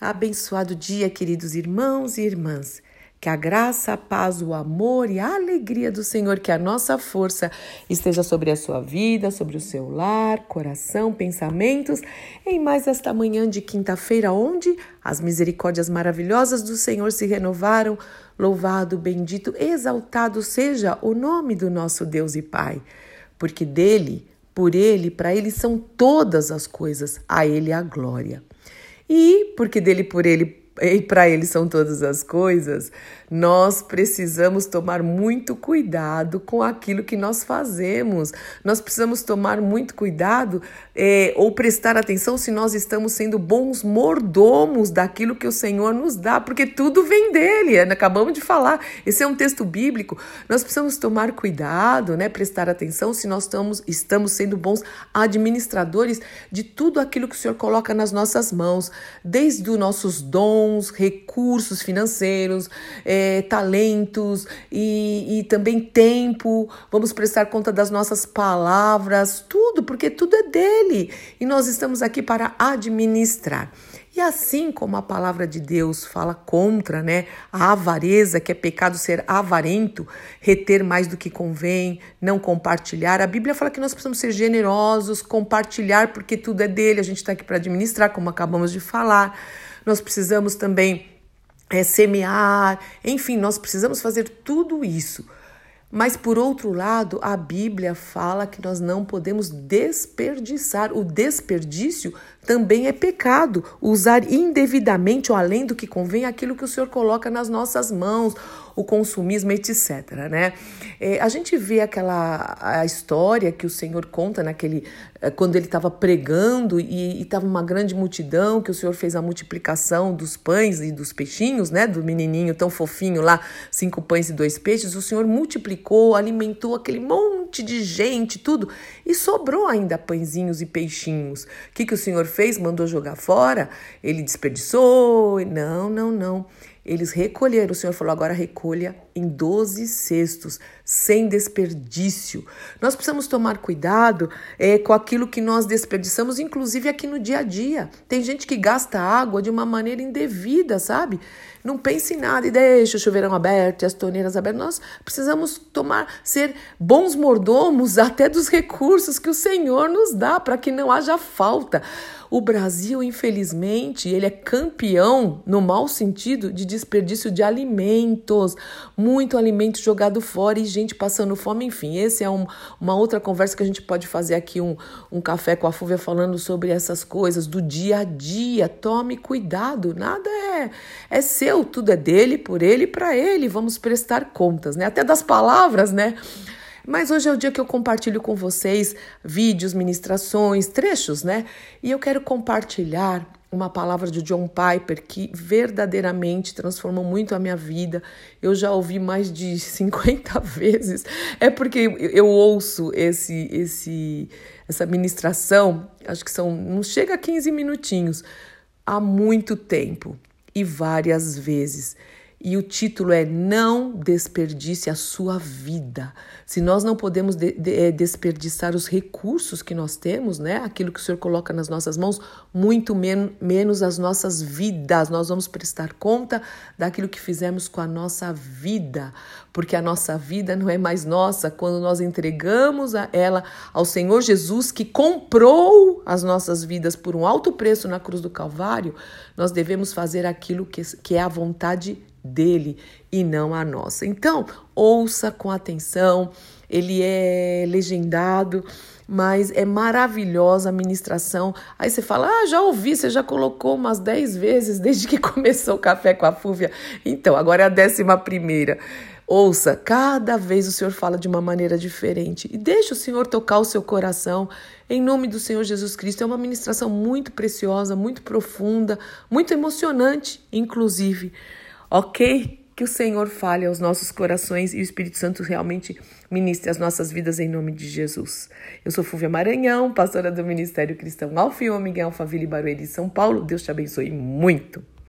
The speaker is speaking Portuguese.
Abençoado dia, queridos irmãos e irmãs. Que a graça, a paz, o amor e a alegria do Senhor, que a nossa força esteja sobre a sua vida, sobre o seu lar, coração, pensamentos, em mais esta manhã de quinta-feira, onde as misericórdias maravilhosas do Senhor se renovaram. Louvado, bendito, exaltado seja o nome do nosso Deus e Pai, porque dele, por ele, para ele são todas as coisas, a ele a glória. E porque dele, por ele e para ele são todas as coisas, nós precisamos tomar muito cuidado com aquilo que nós fazemos. Nós precisamos tomar muito cuidado é, ou prestar atenção se nós estamos sendo bons mordomos daquilo que o Senhor nos dá, porque tudo vem dele. Né? Acabamos de falar. Esse é um texto bíblico. Nós precisamos tomar cuidado, né? prestar atenção se nós estamos, estamos sendo bons administradores de tudo aquilo que o Senhor coloca nas nossas mãos, desde os nossos dons, recursos financeiros. É, talentos e, e também tempo, vamos prestar conta das nossas palavras, tudo, porque tudo é dele e nós estamos aqui para administrar. E assim como a palavra de Deus fala contra, né, a avareza, que é pecado ser avarento, reter mais do que convém, não compartilhar, a Bíblia fala que nós precisamos ser generosos, compartilhar, porque tudo é dele, a gente está aqui para administrar, como acabamos de falar. Nós precisamos também é, semear, enfim, nós precisamos fazer tudo isso. Mas, por outro lado, a Bíblia fala que nós não podemos desperdiçar. O desperdício também é pecado. Usar indevidamente ou além do que convém aquilo que o Senhor coloca nas nossas mãos, o consumismo, etc. Né? É, a gente vê aquela a história que o Senhor conta naquele é, quando ele estava pregando e estava uma grande multidão, que o Senhor fez a multiplicação dos pães e dos peixinhos, né? Do menininho tão fofinho lá, cinco pães e dois peixes. O Senhor multiplicou, alimentou aquele monte de gente, tudo, e sobrou ainda pãezinhos e peixinhos. O que, que o Senhor fez? Mandou jogar fora? Ele desperdiçou? Não, não, não. Eles recolheram, o Senhor falou: agora recolha em 12 cestos, sem desperdício. Nós precisamos tomar cuidado é, com aquilo que nós desperdiçamos, inclusive aqui no dia a dia. Tem gente que gasta água de uma maneira indevida, sabe? Não pense em nada e deixa o chuveirão aberto e as torneiras abertas. Nós precisamos tomar, ser bons mordomos até dos recursos que o Senhor nos dá, para que não haja falta. O Brasil, infelizmente, ele é campeão, no mau sentido, de desperdício de alimentos. Muito alimento jogado fora e gente passando fome, enfim. Esse é um, uma outra conversa que a gente pode fazer aqui, um, um café com a Fúvia falando sobre essas coisas do dia a dia. Tome cuidado, nada é, é seu, tudo é dele, por ele e para ele. Vamos prestar contas, né? Até das palavras, né? Mas hoje é o dia que eu compartilho com vocês vídeos, ministrações, trechos, né? E eu quero compartilhar uma palavra de John Piper que verdadeiramente transformou muito a minha vida. Eu já ouvi mais de 50 vezes. É porque eu ouço esse esse essa ministração, acho que são não chega a 15 minutinhos, há muito tempo e várias vezes. E o título é Não Desperdice a Sua Vida. Se nós não podemos de, de, é, desperdiçar os recursos que nós temos, né? aquilo que o Senhor coloca nas nossas mãos, muito men menos as nossas vidas. Nós vamos prestar conta daquilo que fizemos com a nossa vida, porque a nossa vida não é mais nossa quando nós entregamos a ela ao Senhor Jesus, que comprou as nossas vidas por um alto preço na cruz do Calvário. Nós devemos fazer aquilo que, que é a vontade dele e não a nossa. Então, ouça com atenção, ele é legendado, mas é maravilhosa a ministração. Aí você fala: Ah, já ouvi, você já colocou umas 10 vezes desde que começou o Café com a Fúvia. Então, agora é a décima primeira. Ouça, cada vez o Senhor fala de uma maneira diferente e deixe o Senhor tocar o seu coração em nome do Senhor Jesus Cristo. É uma ministração muito preciosa, muito profunda, muito emocionante, inclusive ok? Que o Senhor fale aos nossos corações e o Espírito Santo realmente ministre as nossas vidas em nome de Jesus. Eu sou Fúvia Maranhão, pastora do Ministério Cristão Alfa e Ômega Alphaville Barueri, São Paulo. Deus te abençoe muito.